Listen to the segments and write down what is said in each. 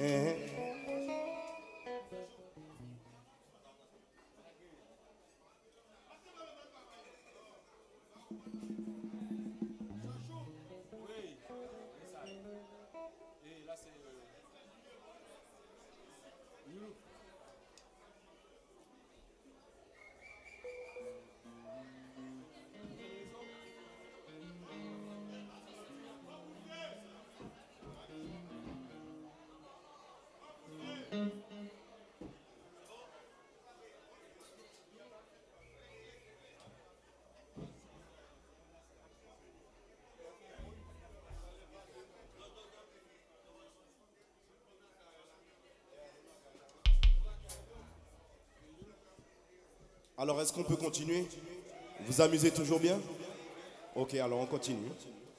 Eh, Alors, est-ce qu'on peut continuer? Vous amusez toujours bien? Ok, alors on continue.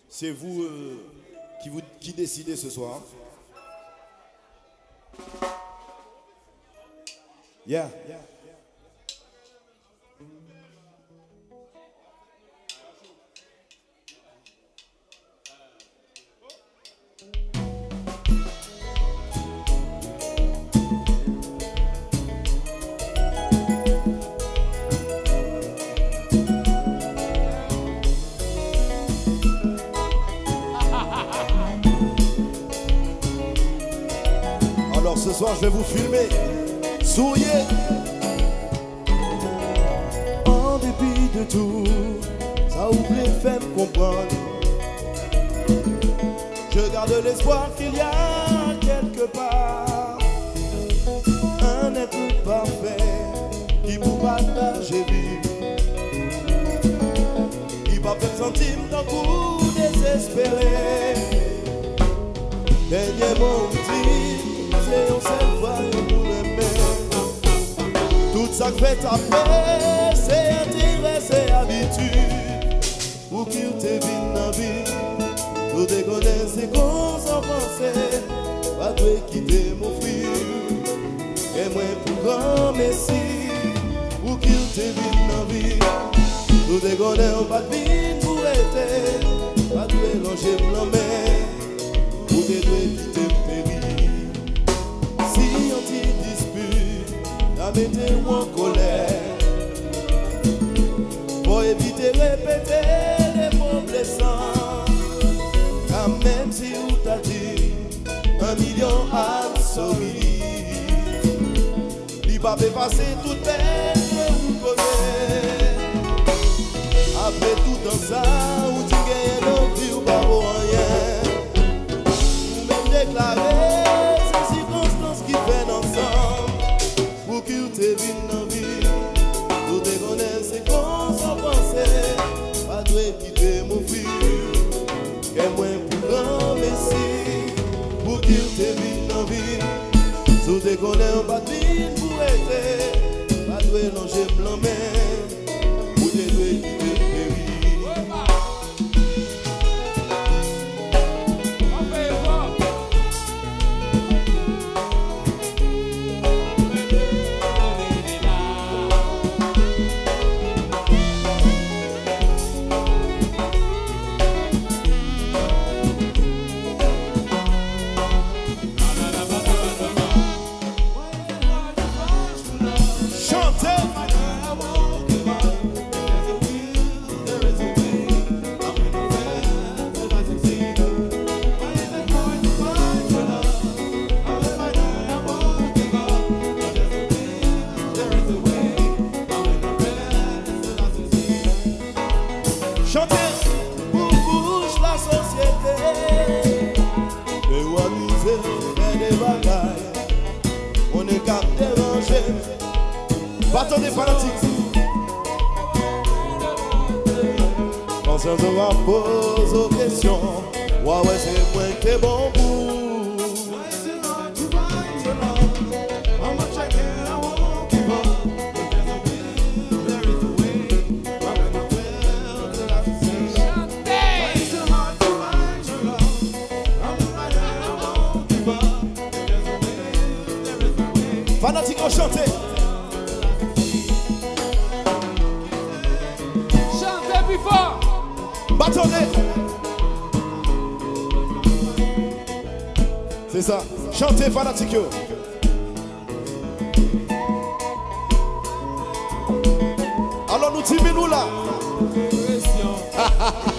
C'est vous, euh, qui décidez ce soir. Alors ce soir, je vais vous filmer. Souriez. En dépit de tout, ça oublie fait me comprendre. Je garde l'espoir qu'il y a quelque part un être parfait qui pour partager vie. Qui va faire centime d'un coup désespéré. Dernier bon petit, c'est on seul voyant pour aimer. Tout ça que fait taper, c'est intérêt, c'est habitude. Pour qu'il te vienne dans la vie, nous te connaissons qu'on s'en pensait. Pas de quitter mon fils, et moi pour grand messie. Pour qu'il te vienne dans la vie, nous te vie pour être. Pas de mélanger blanc, mais ou te mette ou an kolè Po evite repete le moun blesan Kam men si ou ta di Un milyon an somi Li pa pe pase tout pen ou konè Apre tout an sa ou ti genye lòk di ou pa ou an de Chantez fanatique. Alors nous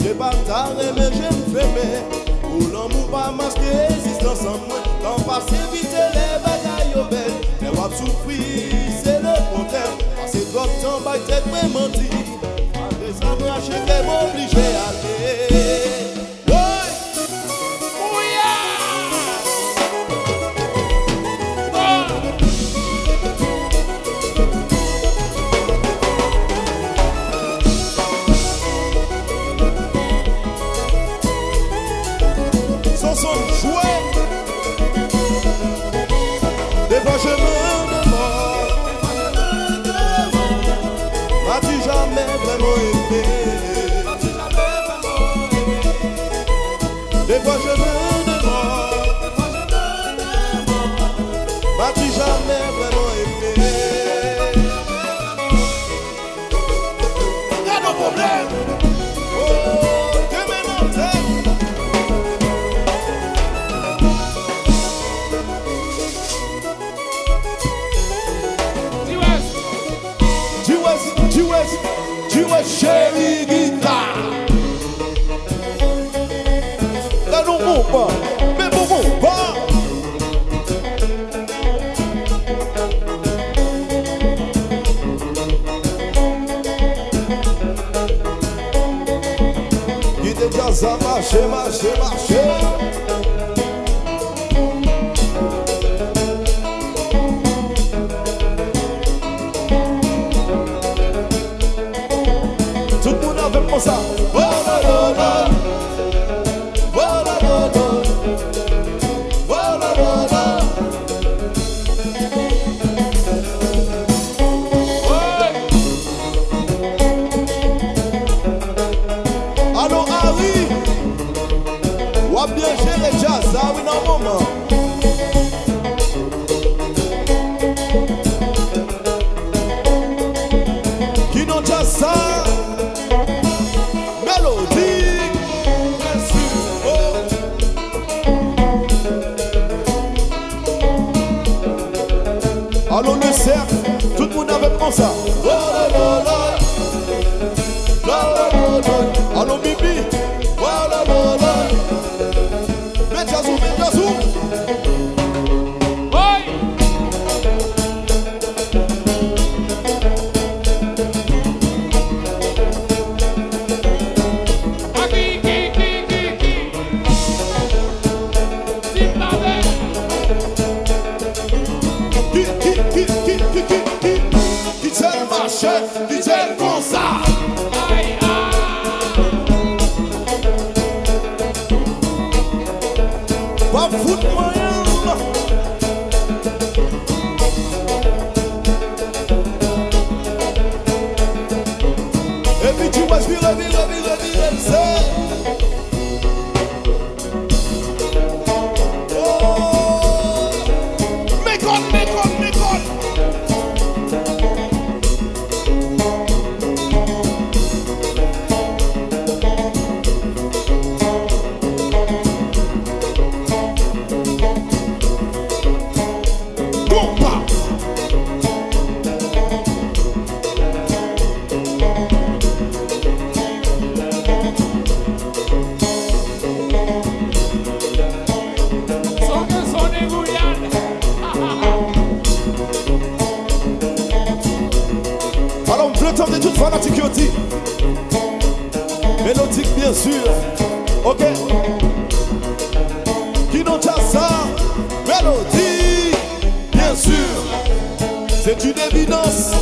Jè batare men jè mfeme Ou lan mou pa maske Existans an mwen. Lan pase vite le bagay yo bel. Ne wap soufri se le konten Pase drop tan bay tèt mwen manti. dançar, marcher, marcher, marcher. Tout moun avè monsa Oh, oh, oh, oh on a woman. foot d'une éminence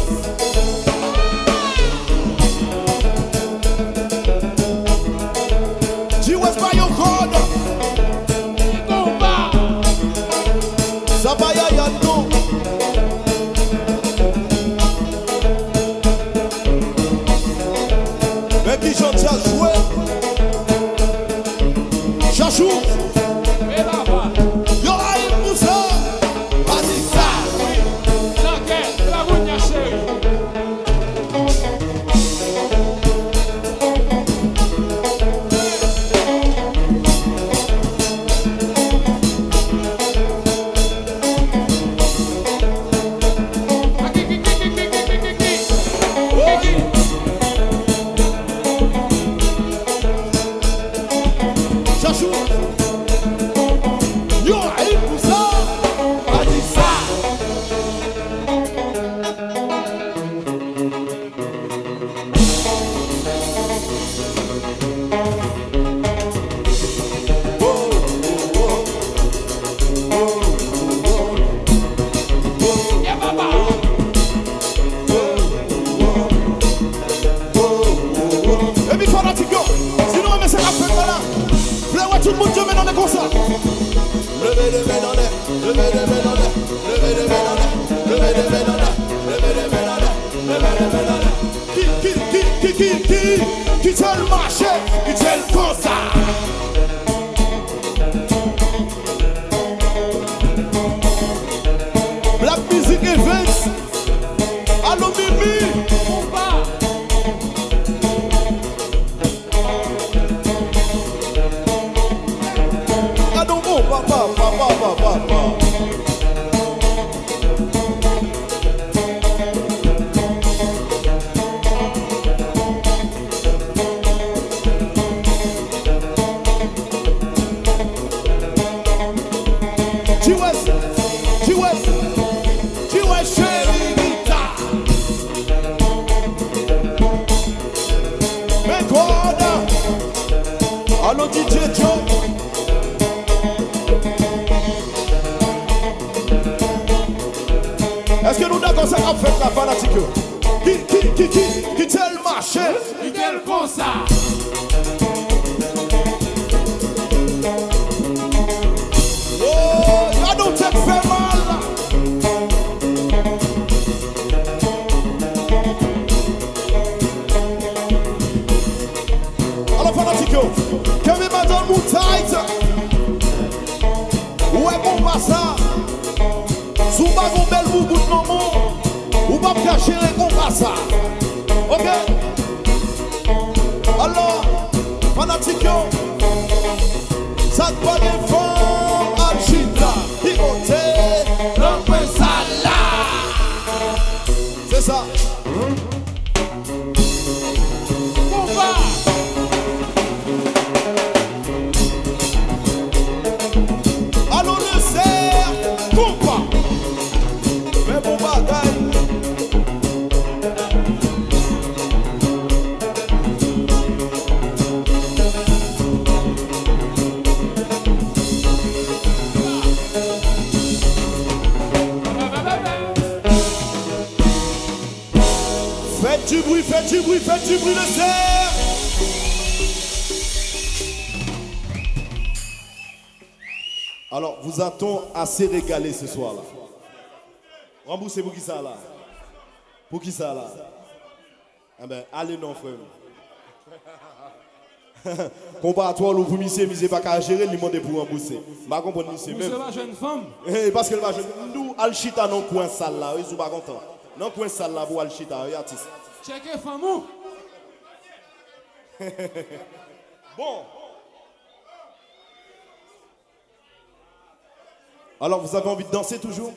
Qui, qui, qui, qui, qui, qui, qui, qui, pop, pop, pop. Est-ce que nous d'accord ça a fait la fanatique? Qui, qui, qui, qui, qui tel marché? Qui tel ça? Oh, la nous tête fait mal. Alors fanatique Que mes madame moutaille Ouais bon passage Sou bagon bel pou gout nan moun Ou pap kache le kon pasa Ok? Alors Fanatik yo. Sa dwa defan Aljita Higote Lopez ala Se sa bruit. Alors, vous a-t-on assez régalé ce soir-là? Remboursez pour qui ça là? Pour qui ça là? Ah ben, allez non, frère. Combat à toi, le vous misez, misez pas qu'à gérer, il pour rembourser. Je comprends monsieur Vous même. c'est la jeune femme. Eh, Parce que le va nous, Alchita, non, coin sale là, ils sont pas contents. Non, coin sale là, pour Alchita, artiste. Checkez femme. Bon. Alors, vous avez envie de danser toujours?